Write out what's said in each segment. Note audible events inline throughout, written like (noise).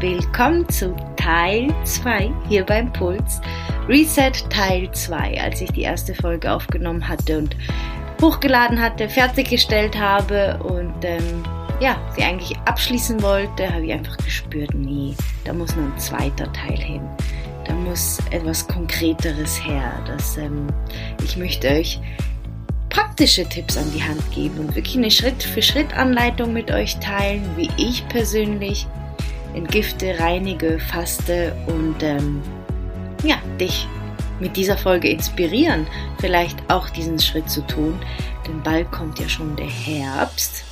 willkommen zu Teil 2 hier beim Puls. Reset Teil 2, als ich die erste Folge aufgenommen hatte und hochgeladen hatte, fertiggestellt habe und ähm, ja, sie eigentlich abschließen wollte, habe ich einfach gespürt, nee, da muss noch ein zweiter Teil hin. Da muss etwas Konkreteres her. Das, ähm, ich möchte euch praktische Tipps an die Hand geben und wirklich eine Schritt-für-Schritt-Anleitung mit euch teilen, wie ich persönlich entgifte, reinige, faste und ähm, ja, dich mit dieser Folge inspirieren, vielleicht auch diesen Schritt zu tun. Denn bald kommt ja schon der Herbst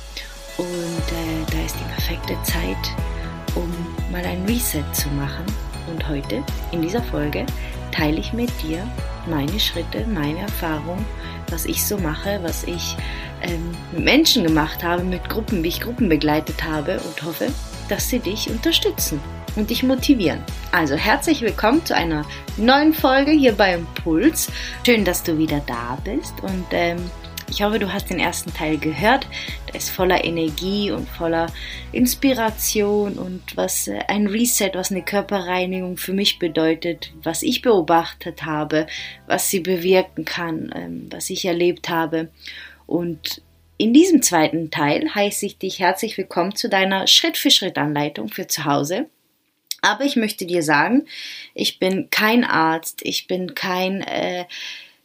und äh, da ist die perfekte Zeit, um mal ein Reset zu machen. Und heute in dieser Folge teile ich mit dir meine Schritte, meine Erfahrung, was ich so mache, was ich ähm, mit Menschen gemacht habe, mit Gruppen, wie ich Gruppen begleitet habe und hoffe, dass sie dich unterstützen und dich motivieren. Also herzlich willkommen zu einer neuen Folge hier bei Impuls. Schön, dass du wieder da bist und ähm, ich hoffe, du hast den ersten Teil gehört. Der ist voller Energie und voller Inspiration und was äh, ein Reset, was eine Körperreinigung für mich bedeutet, was ich beobachtet habe, was sie bewirken kann, ähm, was ich erlebt habe. Und in diesem zweiten Teil heiße ich dich herzlich willkommen zu deiner Schritt-für-Schritt-Anleitung für zu Hause. Aber ich möchte dir sagen, ich bin kein Arzt, ich bin kein äh,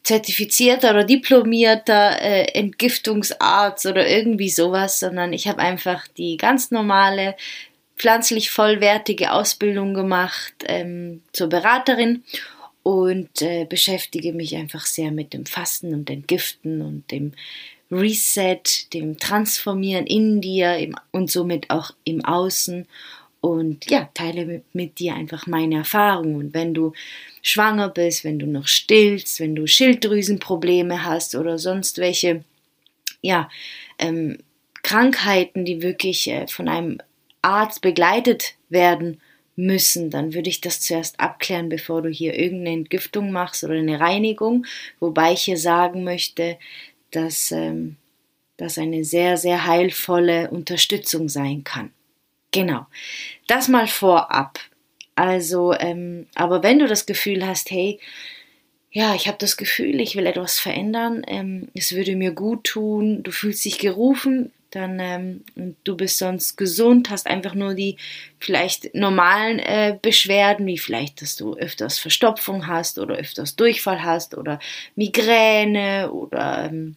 zertifizierter oder diplomierter äh, Entgiftungsarzt oder irgendwie sowas, sondern ich habe einfach die ganz normale pflanzlich vollwertige Ausbildung gemacht ähm, zur Beraterin und äh, beschäftige mich einfach sehr mit dem Fasten und Entgiften und dem Reset, dem Transformieren in dir und somit auch im Außen. Und ja, teile mit, mit dir einfach meine Erfahrungen. Und wenn du schwanger bist, wenn du noch stillst, wenn du Schilddrüsenprobleme hast oder sonst welche, ja, ähm, Krankheiten, die wirklich äh, von einem Arzt begleitet werden müssen, dann würde ich das zuerst abklären, bevor du hier irgendeine Entgiftung machst oder eine Reinigung. Wobei ich hier sagen möchte, dass ähm, das eine sehr, sehr heilvolle Unterstützung sein kann. Genau, das mal vorab. Also, ähm, aber wenn du das Gefühl hast, hey, ja, ich habe das Gefühl, ich will etwas verändern, ähm, es würde mir gut tun, du fühlst dich gerufen, dann ähm, du bist sonst gesund, hast einfach nur die vielleicht normalen äh, Beschwerden, wie vielleicht, dass du öfters Verstopfung hast oder öfters Durchfall hast oder Migräne oder ähm,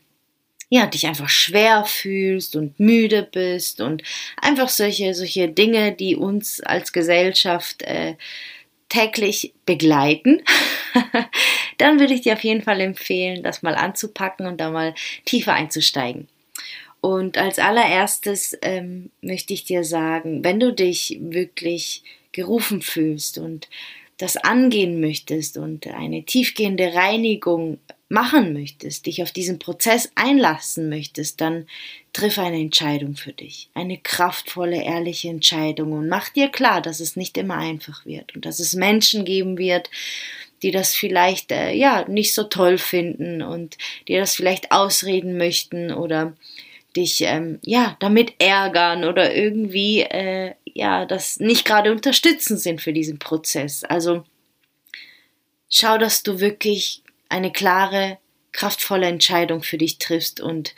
ja, dich einfach schwer fühlst und müde bist und einfach solche, solche Dinge, die uns als Gesellschaft äh, täglich begleiten, (laughs) dann würde ich dir auf jeden Fall empfehlen, das mal anzupacken und da mal tiefer einzusteigen. Und als allererstes ähm, möchte ich dir sagen, wenn du dich wirklich gerufen fühlst und das angehen möchtest und eine tiefgehende Reinigung machen möchtest, dich auf diesen Prozess einlassen möchtest, dann triff eine Entscheidung für dich. Eine kraftvolle, ehrliche Entscheidung und mach dir klar, dass es nicht immer einfach wird und dass es Menschen geben wird, die das vielleicht äh, ja nicht so toll finden und dir das vielleicht ausreden möchten oder dich ähm, ja damit ärgern oder irgendwie äh, ja das nicht gerade unterstützen sind für diesen Prozess. Also schau, dass du wirklich eine klare, kraftvolle Entscheidung für dich triffst und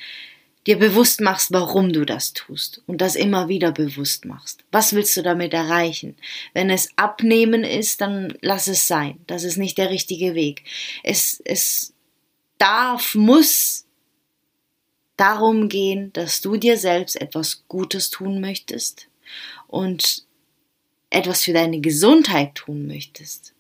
dir bewusst machst, warum du das tust und das immer wieder bewusst machst. Was willst du damit erreichen? Wenn es abnehmen ist, dann lass es sein. Das ist nicht der richtige Weg. Es, es darf, muss darum gehen, dass du dir selbst etwas Gutes tun möchtest und etwas für deine Gesundheit tun möchtest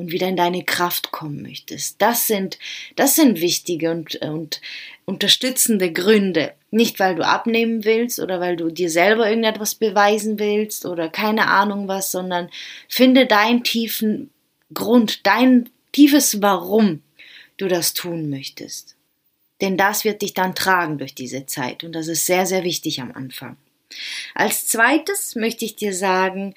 und wieder in deine Kraft kommen möchtest. Das sind, das sind wichtige und, und unterstützende Gründe. Nicht, weil du abnehmen willst oder weil du dir selber irgendetwas beweisen willst oder keine Ahnung was, sondern finde deinen tiefen Grund, dein tiefes Warum du das tun möchtest. Denn das wird dich dann tragen durch diese Zeit und das ist sehr, sehr wichtig am Anfang. Als zweites möchte ich dir sagen,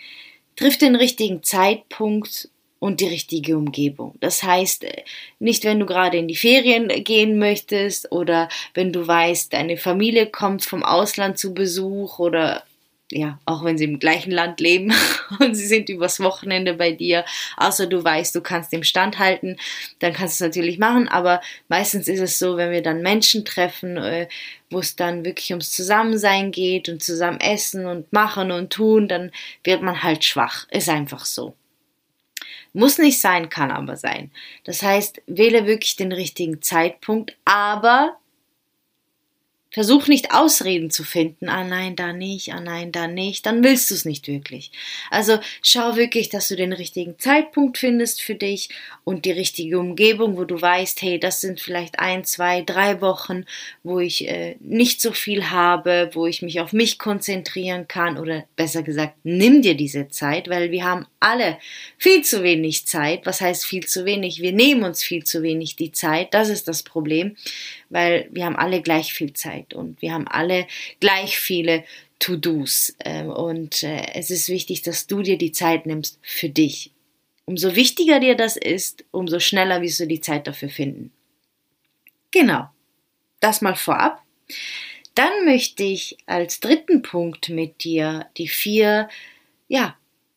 triff den richtigen Zeitpunkt und die richtige Umgebung. Das heißt, äh, nicht wenn du gerade in die Ferien gehen möchtest oder wenn du weißt, deine Familie kommt vom Ausland zu Besuch oder ja, auch wenn sie im gleichen Land leben (laughs) und sie sind übers Wochenende bei dir, außer du weißt, du kannst dem standhalten, dann kannst du es natürlich machen, aber meistens ist es so, wenn wir dann Menschen treffen, äh, wo es dann wirklich ums Zusammensein geht und zusammen essen und machen und tun, dann wird man halt schwach. Ist einfach so. Muss nicht sein, kann aber sein. Das heißt, wähle wirklich den richtigen Zeitpunkt, aber Versuch nicht Ausreden zu finden, ah nein, da nicht, ah nein, da nicht, dann willst du es nicht wirklich. Also schau wirklich, dass du den richtigen Zeitpunkt findest für dich und die richtige Umgebung, wo du weißt, hey, das sind vielleicht ein, zwei, drei Wochen, wo ich äh, nicht so viel habe, wo ich mich auf mich konzentrieren kann oder besser gesagt, nimm dir diese Zeit, weil wir haben alle viel zu wenig Zeit. Was heißt viel zu wenig? Wir nehmen uns viel zu wenig die Zeit, das ist das Problem weil wir haben alle gleich viel Zeit und wir haben alle gleich viele To-Dos. Ähm, und äh, es ist wichtig, dass du dir die Zeit nimmst für dich. Umso wichtiger dir das ist, umso schneller wirst du die Zeit dafür finden. Genau. Das mal vorab. Dann möchte ich als dritten Punkt mit dir die vier, ja,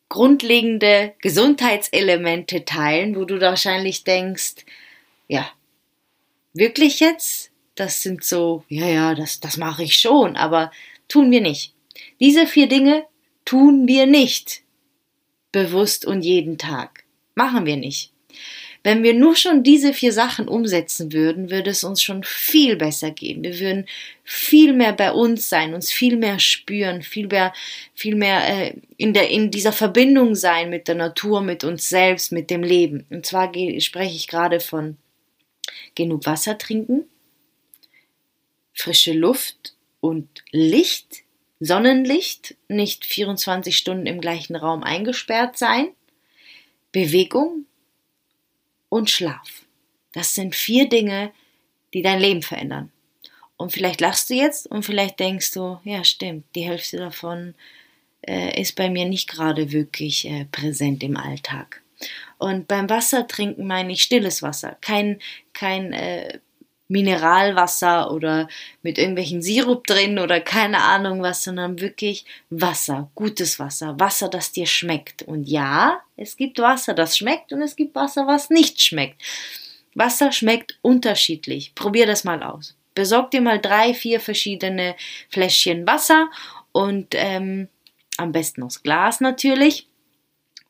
grundlegende Gesundheitselemente teilen, wo du wahrscheinlich denkst, ja, wirklich jetzt? Das sind so, ja, ja, das, das mache ich schon, aber tun wir nicht. Diese vier Dinge tun wir nicht. Bewusst und jeden Tag. Machen wir nicht. Wenn wir nur schon diese vier Sachen umsetzen würden, würde es uns schon viel besser gehen. Wir würden viel mehr bei uns sein, uns viel mehr spüren, viel mehr, viel mehr äh, in, der, in dieser Verbindung sein mit der Natur, mit uns selbst, mit dem Leben. Und zwar spreche ich gerade von genug Wasser trinken, frische Luft und Licht, Sonnenlicht, nicht 24 Stunden im gleichen Raum eingesperrt sein, Bewegung und Schlaf. Das sind vier Dinge, die dein Leben verändern. Und vielleicht lachst du jetzt und vielleicht denkst du, ja stimmt, die Hälfte davon äh, ist bei mir nicht gerade wirklich äh, präsent im Alltag. Und beim Wasser trinken meine ich stilles Wasser, kein, kein äh, Mineralwasser oder mit irgendwelchen Sirup drin oder keine Ahnung was, sondern wirklich Wasser, gutes Wasser, Wasser, das dir schmeckt. Und ja, es gibt Wasser, das schmeckt und es gibt Wasser, was nicht schmeckt. Wasser schmeckt unterschiedlich. Probier das mal aus. Besorg dir mal drei, vier verschiedene Fläschchen Wasser und ähm, am besten aus Glas natürlich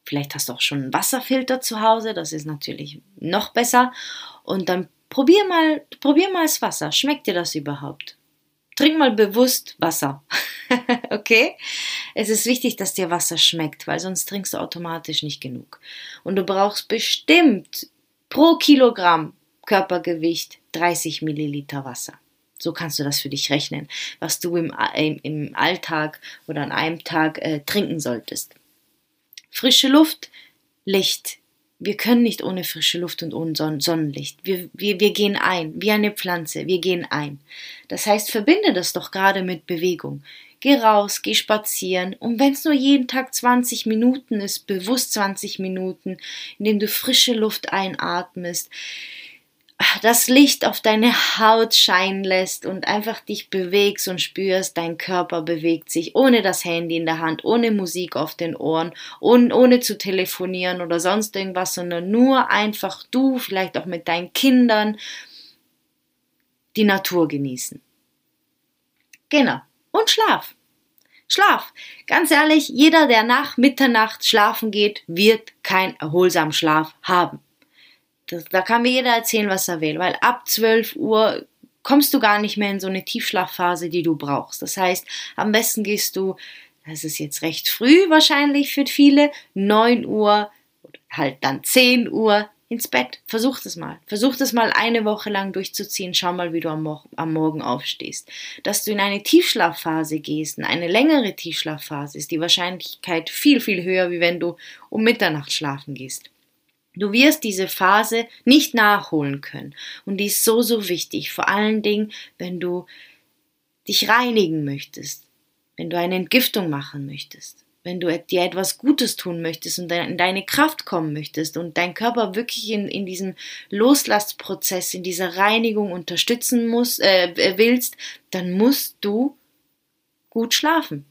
Vielleicht hast du auch schon einen Wasserfilter zu Hause, das ist natürlich noch besser. Und dann probier mal, probier mal das Wasser. Schmeckt dir das überhaupt? Trink mal bewusst Wasser. (laughs) okay? Es ist wichtig, dass dir Wasser schmeckt, weil sonst trinkst du automatisch nicht genug. Und du brauchst bestimmt pro Kilogramm Körpergewicht 30 Milliliter Wasser. So kannst du das für dich rechnen, was du im, im Alltag oder an einem Tag äh, trinken solltest. Frische Luft, Licht. Wir können nicht ohne frische Luft und ohne Sonnenlicht. Wir, wir, wir gehen ein, wie eine Pflanze, wir gehen ein. Das heißt, verbinde das doch gerade mit Bewegung. Geh raus, geh spazieren und wenn es nur jeden Tag 20 Minuten ist, bewusst 20 Minuten, indem du frische Luft einatmest, das Licht auf deine Haut scheinen lässt und einfach dich bewegst und spürst, dein Körper bewegt sich ohne das Handy in der Hand, ohne Musik auf den Ohren, ohne, ohne zu telefonieren oder sonst irgendwas, sondern nur einfach du, vielleicht auch mit deinen Kindern, die Natur genießen. Genau. Und Schlaf. Schlaf. Ganz ehrlich, jeder, der nach Mitternacht schlafen geht, wird keinen erholsamen Schlaf haben. Das, da kann mir jeder erzählen, was er will, weil ab 12 Uhr kommst du gar nicht mehr in so eine Tiefschlafphase, die du brauchst. Das heißt, am besten gehst du, das ist jetzt recht früh wahrscheinlich für viele, 9 Uhr oder halt dann 10 Uhr ins Bett. Versuch das mal. Versuch das mal eine Woche lang durchzuziehen. Schau mal, wie du am, Mo am Morgen aufstehst. Dass du in eine Tiefschlafphase gehst, in eine längere Tiefschlafphase, ist die Wahrscheinlichkeit viel, viel höher, wie wenn du um Mitternacht schlafen gehst. Du wirst diese Phase nicht nachholen können. Und die ist so, so wichtig. Vor allen Dingen, wenn du dich reinigen möchtest, wenn du eine Entgiftung machen möchtest, wenn du dir etwas Gutes tun möchtest und in deine Kraft kommen möchtest und dein Körper wirklich in, in diesem Loslassprozess, in dieser Reinigung unterstützen muss, äh, willst, dann musst du gut schlafen.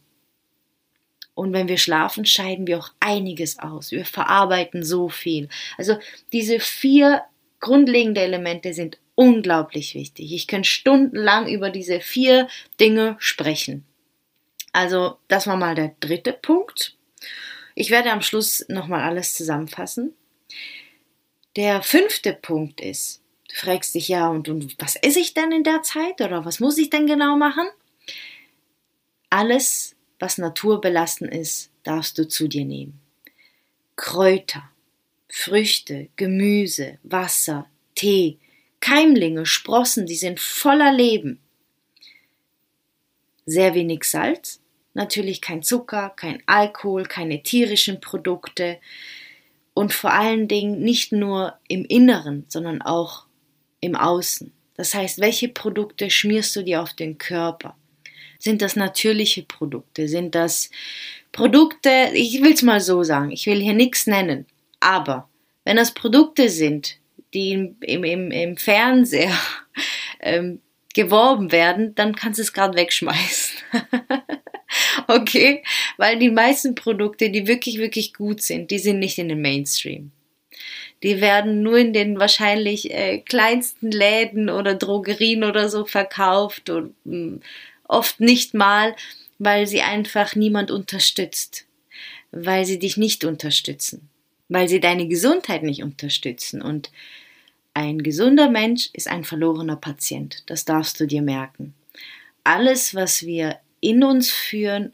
Und wenn wir schlafen, scheiden wir auch einiges aus. Wir verarbeiten so viel. Also diese vier grundlegende Elemente sind unglaublich wichtig. Ich könnte stundenlang über diese vier Dinge sprechen. Also das war mal der dritte Punkt. Ich werde am Schluss nochmal alles zusammenfassen. Der fünfte Punkt ist, du fragst dich ja, und, und was esse ich denn in der Zeit oder was muss ich denn genau machen? Alles was naturbelassen ist, darfst du zu dir nehmen. Kräuter, Früchte, Gemüse, Wasser, Tee, Keimlinge, Sprossen, die sind voller Leben. Sehr wenig Salz, natürlich kein Zucker, kein Alkohol, keine tierischen Produkte und vor allen Dingen nicht nur im Inneren, sondern auch im Außen. Das heißt, welche Produkte schmierst du dir auf den Körper? Sind das natürliche Produkte? Sind das Produkte, ich will es mal so sagen, ich will hier nichts nennen, aber wenn das Produkte sind, die im, im, im Fernseher (laughs) ähm, geworben werden, dann kannst du es gerade wegschmeißen. (laughs) okay? Weil die meisten Produkte, die wirklich, wirklich gut sind, die sind nicht in den Mainstream. Die werden nur in den wahrscheinlich äh, kleinsten Läden oder Drogerien oder so verkauft und mh, mm, oft nicht mal, weil sie einfach niemand unterstützt, weil sie dich nicht unterstützen, weil sie deine Gesundheit nicht unterstützen. Und ein gesunder Mensch ist ein verlorener Patient, das darfst du dir merken. Alles, was wir in uns führen,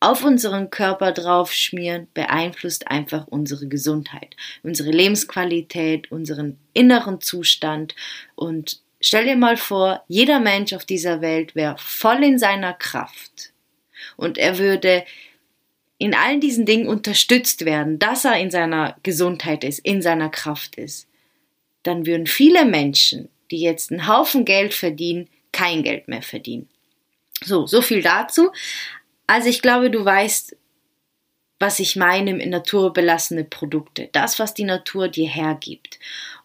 auf unseren Körper draufschmieren, beeinflusst einfach unsere Gesundheit, unsere Lebensqualität, unseren inneren Zustand. Und Stell dir mal vor, jeder Mensch auf dieser Welt wäre voll in seiner Kraft und er würde in allen diesen Dingen unterstützt werden, dass er in seiner Gesundheit ist, in seiner Kraft ist. Dann würden viele Menschen, die jetzt einen Haufen Geld verdienen, kein Geld mehr verdienen. So, so viel dazu. Also ich glaube, du weißt, was ich meine naturbelassene Produkte. Das, was die Natur dir hergibt.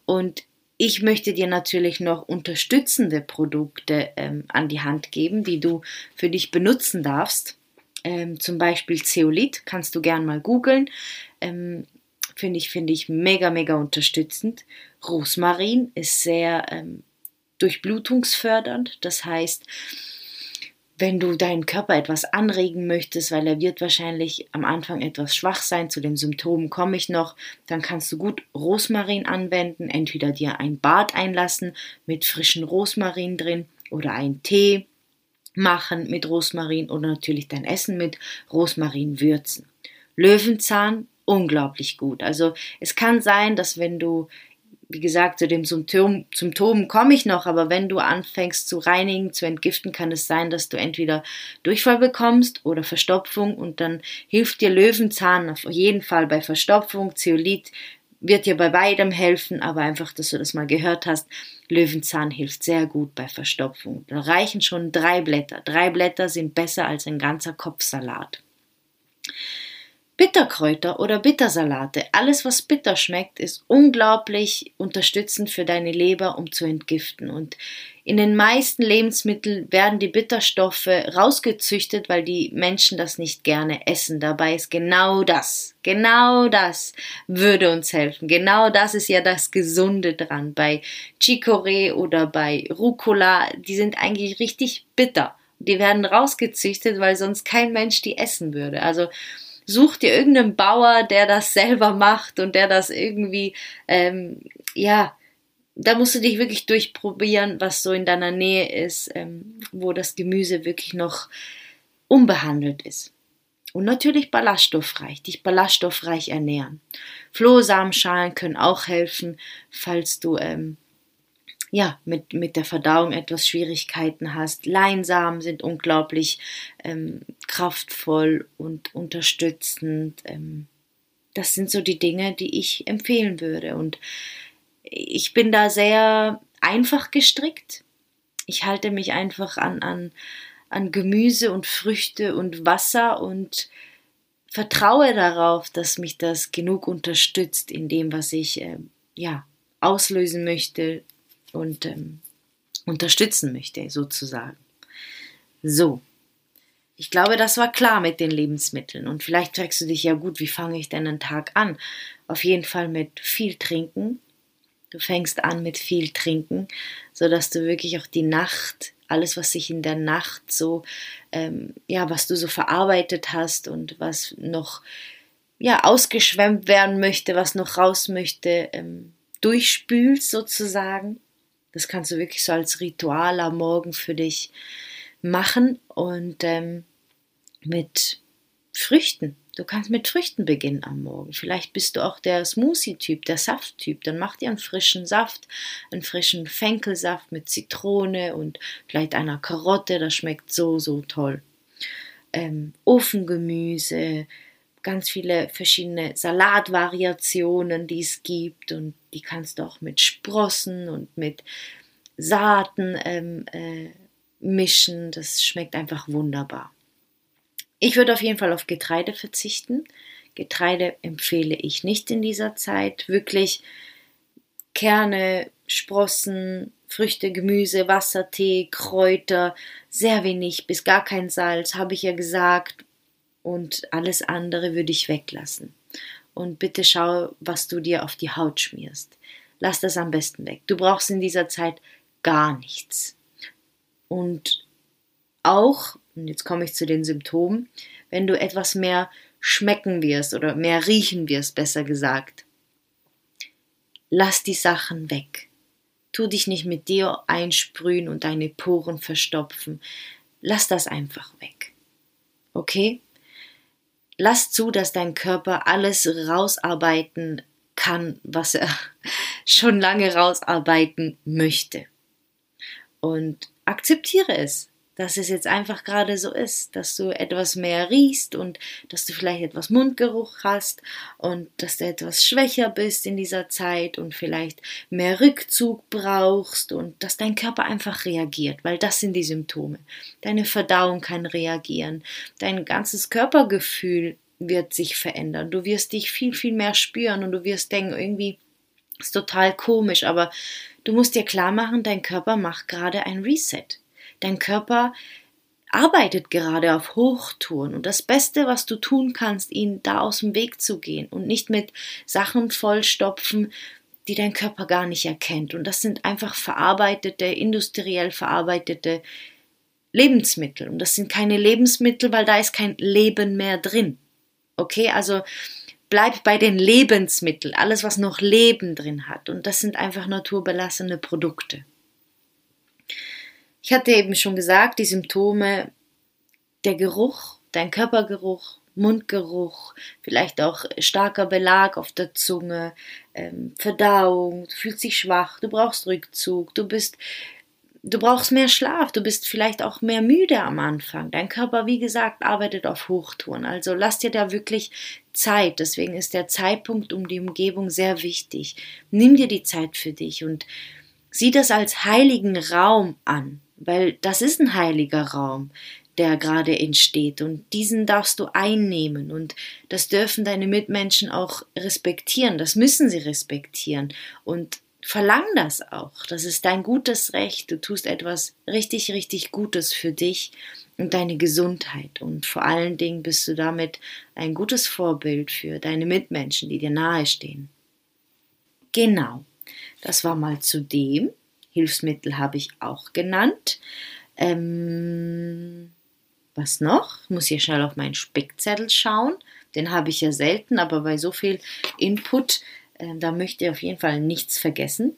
Und ich möchte dir natürlich noch unterstützende Produkte ähm, an die Hand geben, die du für dich benutzen darfst. Ähm, zum Beispiel Zeolit, kannst du gern mal googeln. Ähm, finde ich, finde ich mega, mega unterstützend. Rosmarin ist sehr ähm, durchblutungsfördernd. Das heißt, wenn du deinen Körper etwas anregen möchtest, weil er wird wahrscheinlich am Anfang etwas schwach sein, zu den Symptomen komme ich noch, dann kannst du gut Rosmarin anwenden, entweder dir ein Bad einlassen mit frischen Rosmarin drin oder einen Tee machen mit Rosmarin oder natürlich dein Essen mit Rosmarin würzen. Löwenzahn unglaublich gut. Also es kann sein, dass wenn du wie gesagt, zu dem Symptom, Symptomen komme ich noch, aber wenn du anfängst zu reinigen, zu entgiften, kann es sein, dass du entweder Durchfall bekommst oder Verstopfung und dann hilft dir Löwenzahn auf jeden Fall bei Verstopfung. Zeolit wird dir bei beidem helfen, aber einfach, dass du das mal gehört hast, Löwenzahn hilft sehr gut bei Verstopfung. Da reichen schon drei Blätter. Drei Blätter sind besser als ein ganzer Kopfsalat. Bitterkräuter oder Bittersalate, alles was bitter schmeckt, ist unglaublich unterstützend für deine Leber, um zu entgiften. Und in den meisten Lebensmitteln werden die Bitterstoffe rausgezüchtet, weil die Menschen das nicht gerne essen. Dabei ist genau das, genau das würde uns helfen. Genau das ist ja das Gesunde dran. Bei Chicorée oder bei Rucola, die sind eigentlich richtig bitter. Die werden rausgezüchtet, weil sonst kein Mensch die essen würde. Also such dir irgendeinen Bauer, der das selber macht und der das irgendwie, ähm, ja, da musst du dich wirklich durchprobieren, was so in deiner Nähe ist, ähm, wo das Gemüse wirklich noch unbehandelt ist. Und natürlich ballaststoffreich, dich ballaststoffreich ernähren. Flohsamenschalen können auch helfen, falls du ähm, ja, mit, mit der Verdauung etwas Schwierigkeiten hast. Leinsamen sind unglaublich ähm, kraftvoll und unterstützend. Ähm, das sind so die Dinge, die ich empfehlen würde. Und ich bin da sehr einfach gestrickt. Ich halte mich einfach an, an, an Gemüse und Früchte und Wasser und vertraue darauf, dass mich das genug unterstützt in dem, was ich äh, ja auslösen möchte, und ähm, unterstützen möchte, sozusagen. So, ich glaube, das war klar mit den Lebensmitteln. Und vielleicht fragst du dich ja gut, wie fange ich denn einen Tag an? Auf jeden Fall mit viel Trinken. Du fängst an mit viel Trinken, sodass du wirklich auch die Nacht, alles, was sich in der Nacht so, ähm, ja, was du so verarbeitet hast und was noch, ja, ausgeschwemmt werden möchte, was noch raus möchte, ähm, durchspülst sozusagen. Das kannst du wirklich so als Ritual am Morgen für dich machen und ähm, mit Früchten. Du kannst mit Früchten beginnen am Morgen. Vielleicht bist du auch der Smoothie-Typ, der Saft-Typ. Dann mach dir einen frischen Saft, einen frischen Fenkelsaft mit Zitrone und vielleicht einer Karotte. Das schmeckt so, so toll. Ähm, Ofengemüse, ganz viele verschiedene Salatvariationen, die es gibt. Und die kannst du auch mit Sprossen und mit Saaten ähm, äh, mischen. Das schmeckt einfach wunderbar. Ich würde auf jeden Fall auf Getreide verzichten. Getreide empfehle ich nicht in dieser Zeit. Wirklich Kerne, Sprossen, Früchte, Gemüse, Wasser, Tee, Kräuter, sehr wenig bis gar kein Salz, habe ich ja gesagt. Und alles andere würde ich weglassen. Und bitte schau, was du dir auf die Haut schmierst. Lass das am besten weg. Du brauchst in dieser Zeit gar nichts. Und auch und jetzt komme ich zu den Symptomen, wenn du etwas mehr schmecken wirst oder mehr riechen wirst, besser gesagt. Lass die Sachen weg. Tu dich nicht mit dir einsprühen und deine Poren verstopfen. Lass das einfach weg. Okay? Lass zu, dass dein Körper alles rausarbeiten kann, was er (laughs) schon lange rausarbeiten möchte. Und akzeptiere es dass es jetzt einfach gerade so ist, dass du etwas mehr riechst und dass du vielleicht etwas Mundgeruch hast und dass du etwas schwächer bist in dieser Zeit und vielleicht mehr Rückzug brauchst und dass dein Körper einfach reagiert, weil das sind die Symptome. Deine Verdauung kann reagieren, dein ganzes Körpergefühl wird sich verändern. Du wirst dich viel, viel mehr spüren und du wirst denken, irgendwie ist total komisch, aber du musst dir klar machen, dein Körper macht gerade ein Reset. Dein Körper arbeitet gerade auf Hochtouren und das Beste, was du tun kannst, ihn da aus dem Weg zu gehen und nicht mit Sachen vollstopfen, die dein Körper gar nicht erkennt. Und das sind einfach verarbeitete, industriell verarbeitete Lebensmittel. Und das sind keine Lebensmittel, weil da ist kein Leben mehr drin. Okay, also bleib bei den Lebensmitteln, alles, was noch Leben drin hat. Und das sind einfach naturbelassene Produkte. Ich hatte eben schon gesagt, die Symptome, der Geruch, dein Körpergeruch, Mundgeruch, vielleicht auch starker Belag auf der Zunge, ähm, Verdauung, du fühlst dich schwach, du brauchst Rückzug, du bist, du brauchst mehr Schlaf, du bist vielleicht auch mehr müde am Anfang. Dein Körper, wie gesagt, arbeitet auf Hochtouren. Also lass dir da wirklich Zeit. Deswegen ist der Zeitpunkt um die Umgebung sehr wichtig. Nimm dir die Zeit für dich und sieh das als heiligen Raum an weil das ist ein heiliger Raum, der gerade entsteht. Und diesen darfst du einnehmen. Und das dürfen deine Mitmenschen auch respektieren, das müssen sie respektieren. Und verlang das auch, das ist dein gutes Recht, du tust etwas richtig, richtig Gutes für dich und deine Gesundheit. Und vor allen Dingen bist du damit ein gutes Vorbild für deine Mitmenschen, die dir nahestehen. Genau, das war mal zu dem. Hilfsmittel habe ich auch genannt. Ähm, was noch? Ich muss hier schnell auf meinen Spickzettel schauen. Den habe ich ja selten, aber bei so viel Input, äh, da möchte ich auf jeden Fall nichts vergessen.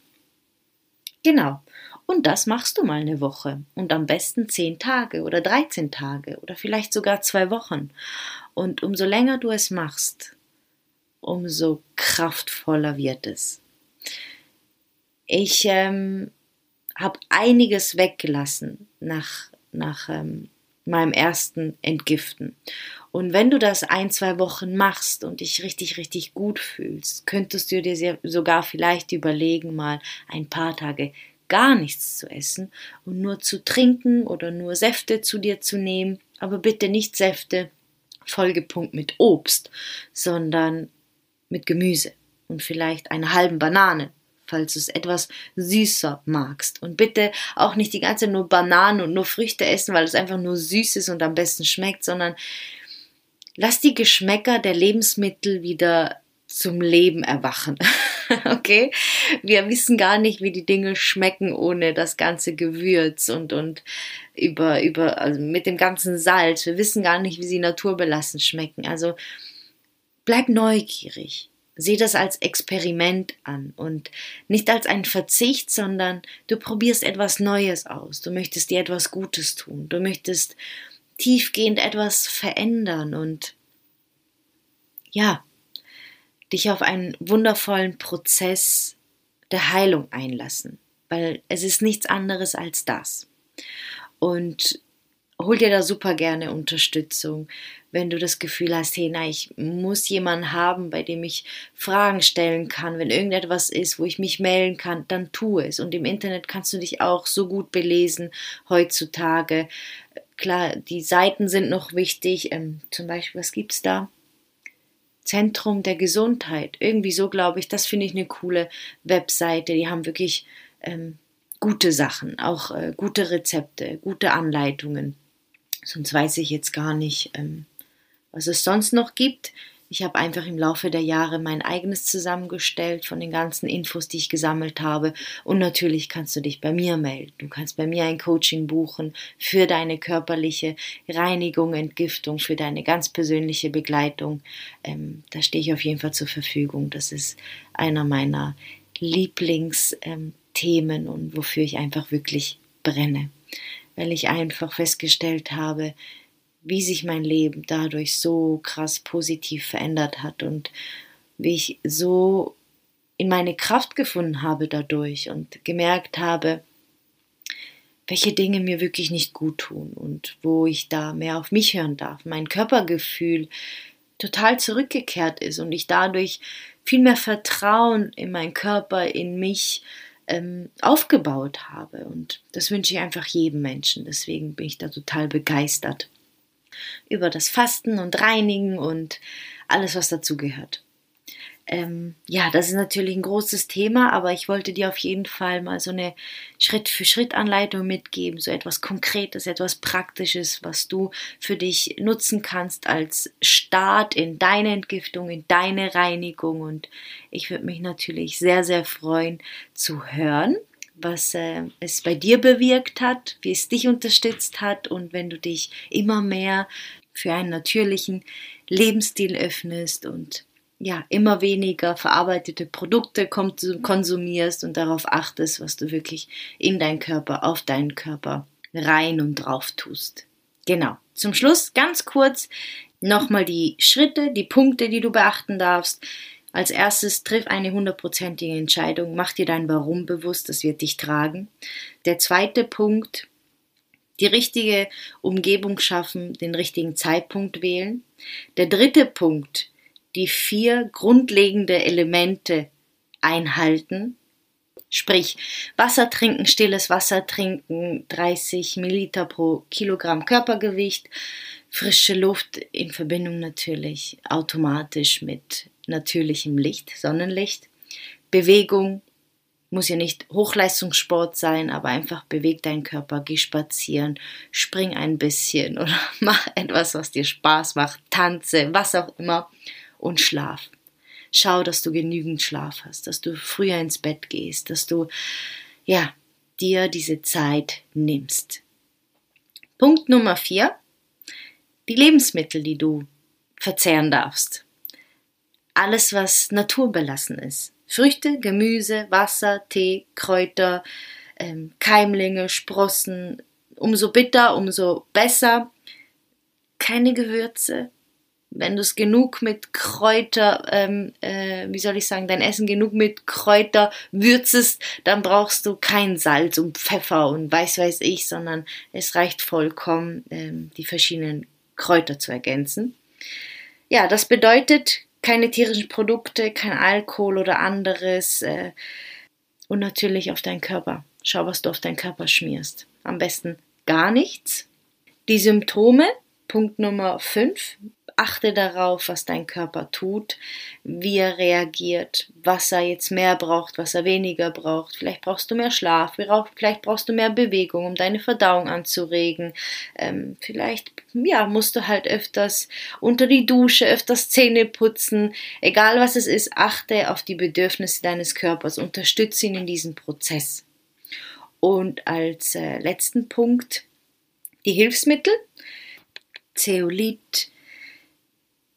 Genau. Und das machst du mal eine Woche. Und am besten zehn Tage oder 13 Tage oder vielleicht sogar zwei Wochen. Und umso länger du es machst, umso kraftvoller wird es. Ich ähm, habe einiges weggelassen nach, nach ähm, meinem ersten Entgiften. Und wenn du das ein, zwei Wochen machst und dich richtig, richtig gut fühlst, könntest du dir sogar vielleicht überlegen, mal ein paar Tage gar nichts zu essen und nur zu trinken oder nur Säfte zu dir zu nehmen, aber bitte nicht Säfte vollgepumpt mit Obst, sondern mit Gemüse und vielleicht einer halben Banane falls du es etwas süßer magst. Und bitte auch nicht die ganze Zeit nur Bananen und nur Früchte essen, weil es einfach nur süß ist und am besten schmeckt, sondern lass die Geschmäcker der Lebensmittel wieder zum Leben erwachen. (laughs) okay? Wir wissen gar nicht, wie die Dinge schmecken ohne das ganze Gewürz und, und über, über, also mit dem ganzen Salz. Wir wissen gar nicht, wie sie naturbelassen schmecken. Also bleib neugierig. Sieh das als Experiment an und nicht als ein Verzicht, sondern du probierst etwas Neues aus. Du möchtest dir etwas Gutes tun. Du möchtest tiefgehend etwas verändern und ja, dich auf einen wundervollen Prozess der Heilung einlassen, weil es ist nichts anderes als das. Und hol dir da super gerne Unterstützung, wenn du das Gefühl hast, hey, na, ich muss jemanden haben, bei dem ich Fragen stellen kann, wenn irgendetwas ist, wo ich mich melden kann, dann tu es. Und im Internet kannst du dich auch so gut belesen heutzutage. Klar, die Seiten sind noch wichtig. Ähm, zum Beispiel, was gibt's da? Zentrum der Gesundheit. Irgendwie so glaube ich, das finde ich eine coole Webseite. Die haben wirklich ähm, gute Sachen, auch äh, gute Rezepte, gute Anleitungen. Sonst weiß ich jetzt gar nicht, ähm, was es sonst noch gibt. Ich habe einfach im Laufe der Jahre mein eigenes zusammengestellt von den ganzen Infos, die ich gesammelt habe. Und natürlich kannst du dich bei mir melden. Du kannst bei mir ein Coaching buchen für deine körperliche Reinigung, Entgiftung, für deine ganz persönliche Begleitung. Ähm, da stehe ich auf jeden Fall zur Verfügung. Das ist einer meiner Lieblingsthemen ähm, und wofür ich einfach wirklich brenne. Weil ich einfach festgestellt habe, wie sich mein Leben dadurch so krass positiv verändert hat und wie ich so in meine Kraft gefunden habe dadurch und gemerkt habe, welche Dinge mir wirklich nicht gut tun und wo ich da mehr auf mich hören darf. Mein Körpergefühl total zurückgekehrt ist und ich dadurch viel mehr Vertrauen in meinen Körper, in mich ähm, aufgebaut habe. Und das wünsche ich einfach jedem Menschen. Deswegen bin ich da total begeistert über das Fasten und Reinigen und alles, was dazu gehört. Ähm, ja, das ist natürlich ein großes Thema, aber ich wollte dir auf jeden Fall mal so eine Schritt-für-Schritt-Anleitung mitgeben, so etwas Konkretes, etwas Praktisches, was du für dich nutzen kannst als Start in deine Entgiftung, in deine Reinigung. Und ich würde mich natürlich sehr, sehr freuen zu hören, was äh, es bei dir bewirkt hat, wie es dich unterstützt hat und wenn du dich immer mehr für einen natürlichen Lebensstil öffnest und ja, immer weniger verarbeitete Produkte konsumierst und darauf achtest, was du wirklich in deinen Körper, auf deinen Körper rein und drauf tust. Genau. Zum Schluss ganz kurz nochmal die Schritte, die Punkte, die du beachten darfst. Als erstes triff eine hundertprozentige Entscheidung, mach dir dein Warum bewusst, das wird dich tragen. Der zweite Punkt, die richtige Umgebung schaffen, den richtigen Zeitpunkt wählen. Der dritte Punkt, die vier grundlegende Elemente einhalten. Sprich, Wasser trinken, stilles Wasser trinken, 30 Milliliter pro Kilogramm Körpergewicht, frische Luft in Verbindung natürlich automatisch mit natürlichem Licht, Sonnenlicht. Bewegung muss ja nicht Hochleistungssport sein, aber einfach beweg deinen Körper, geh spazieren, spring ein bisschen (laughs) oder mach etwas, was dir Spaß macht, tanze, was auch immer und schlaf. Schau, dass du genügend Schlaf hast, dass du früher ins Bett gehst, dass du ja dir diese Zeit nimmst. Punkt Nummer vier: Die Lebensmittel, die du verzehren darfst alles, was naturbelassen ist. Früchte, Gemüse, Wasser, Tee, Kräuter, ähm, Keimlinge, Sprossen. Umso bitter, umso besser. Keine Gewürze. Wenn du es genug mit Kräuter, ähm, äh, wie soll ich sagen, dein Essen genug mit Kräuter würzest, dann brauchst du kein Salz und Pfeffer und weiß weiß ich, sondern es reicht vollkommen, ähm, die verschiedenen Kräuter zu ergänzen. Ja, das bedeutet keine tierischen Produkte, kein Alkohol oder anderes. Äh, und natürlich auf deinen Körper. Schau, was du auf deinen Körper schmierst. Am besten gar nichts. Die Symptome, Punkt Nummer 5. achte darauf, was dein Körper tut, wie er reagiert, was er jetzt mehr braucht, was er weniger braucht. Vielleicht brauchst du mehr Schlaf, vielleicht brauchst du mehr Bewegung, um deine Verdauung anzuregen. Ähm, vielleicht, ja, musst du halt öfters unter die Dusche, öfters Zähne putzen. Egal was es ist, achte auf die Bedürfnisse deines Körpers, unterstütze ihn in diesem Prozess. Und als äh, letzten Punkt die Hilfsmittel. Zeolit,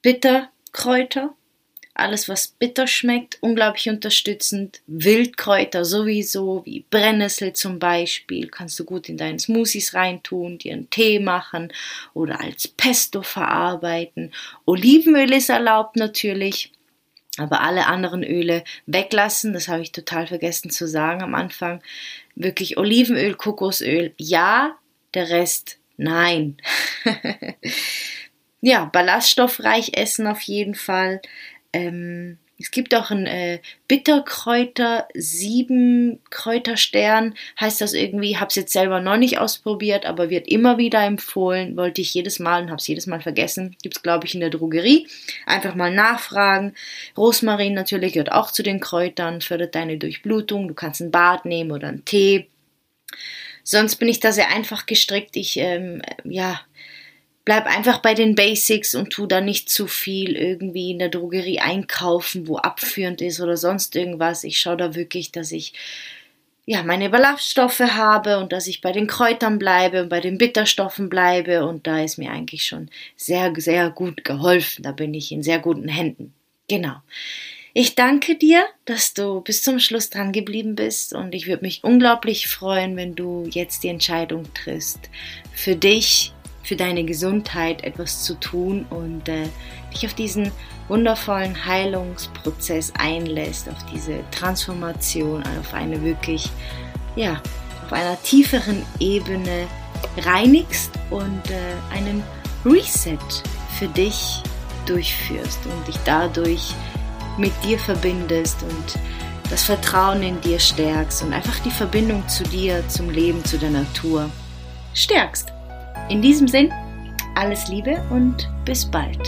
Bitterkräuter, alles was bitter schmeckt, unglaublich unterstützend. Wildkräuter sowieso, wie Brennnessel zum Beispiel, kannst du gut in deinen Smoothies reintun, dir einen Tee machen oder als Pesto verarbeiten. Olivenöl ist erlaubt natürlich, aber alle anderen Öle weglassen, das habe ich total vergessen zu sagen am Anfang. Wirklich Olivenöl, Kokosöl, ja, der Rest nein. (laughs) ja, ballaststoffreich essen auf jeden Fall. Ähm, es gibt auch ein äh, Bitterkräuter, sieben Kräuterstern, heißt das irgendwie. Hab's jetzt selber noch nicht ausprobiert, aber wird immer wieder empfohlen. Wollte ich jedes Mal und hab's jedes Mal vergessen. Gibt's glaube ich in der Drogerie. Einfach mal nachfragen. Rosmarin natürlich gehört auch zu den Kräutern, fördert deine Durchblutung. Du kannst ein Bad nehmen oder einen Tee. Sonst bin ich da sehr einfach gestrickt. Ich ähm, ja bleib einfach bei den Basics und tu da nicht zu viel irgendwie in der Drogerie einkaufen, wo abführend ist oder sonst irgendwas. Ich schaue da wirklich, dass ich ja meine Ballaststoffe habe und dass ich bei den Kräutern bleibe und bei den Bitterstoffen bleibe und da ist mir eigentlich schon sehr sehr gut geholfen. Da bin ich in sehr guten Händen. Genau. Ich danke dir, dass du bis zum Schluss dran geblieben bist und ich würde mich unglaublich freuen, wenn du jetzt die Entscheidung triffst, für dich für deine Gesundheit etwas zu tun und äh, dich auf diesen wundervollen Heilungsprozess einlässt, auf diese Transformation, auf eine wirklich, ja, auf einer tieferen Ebene reinigst und äh, einen Reset für dich durchführst und dich dadurch mit dir verbindest und das Vertrauen in dir stärkst und einfach die Verbindung zu dir, zum Leben, zu der Natur stärkst. In diesem Sinn, alles Liebe und bis bald.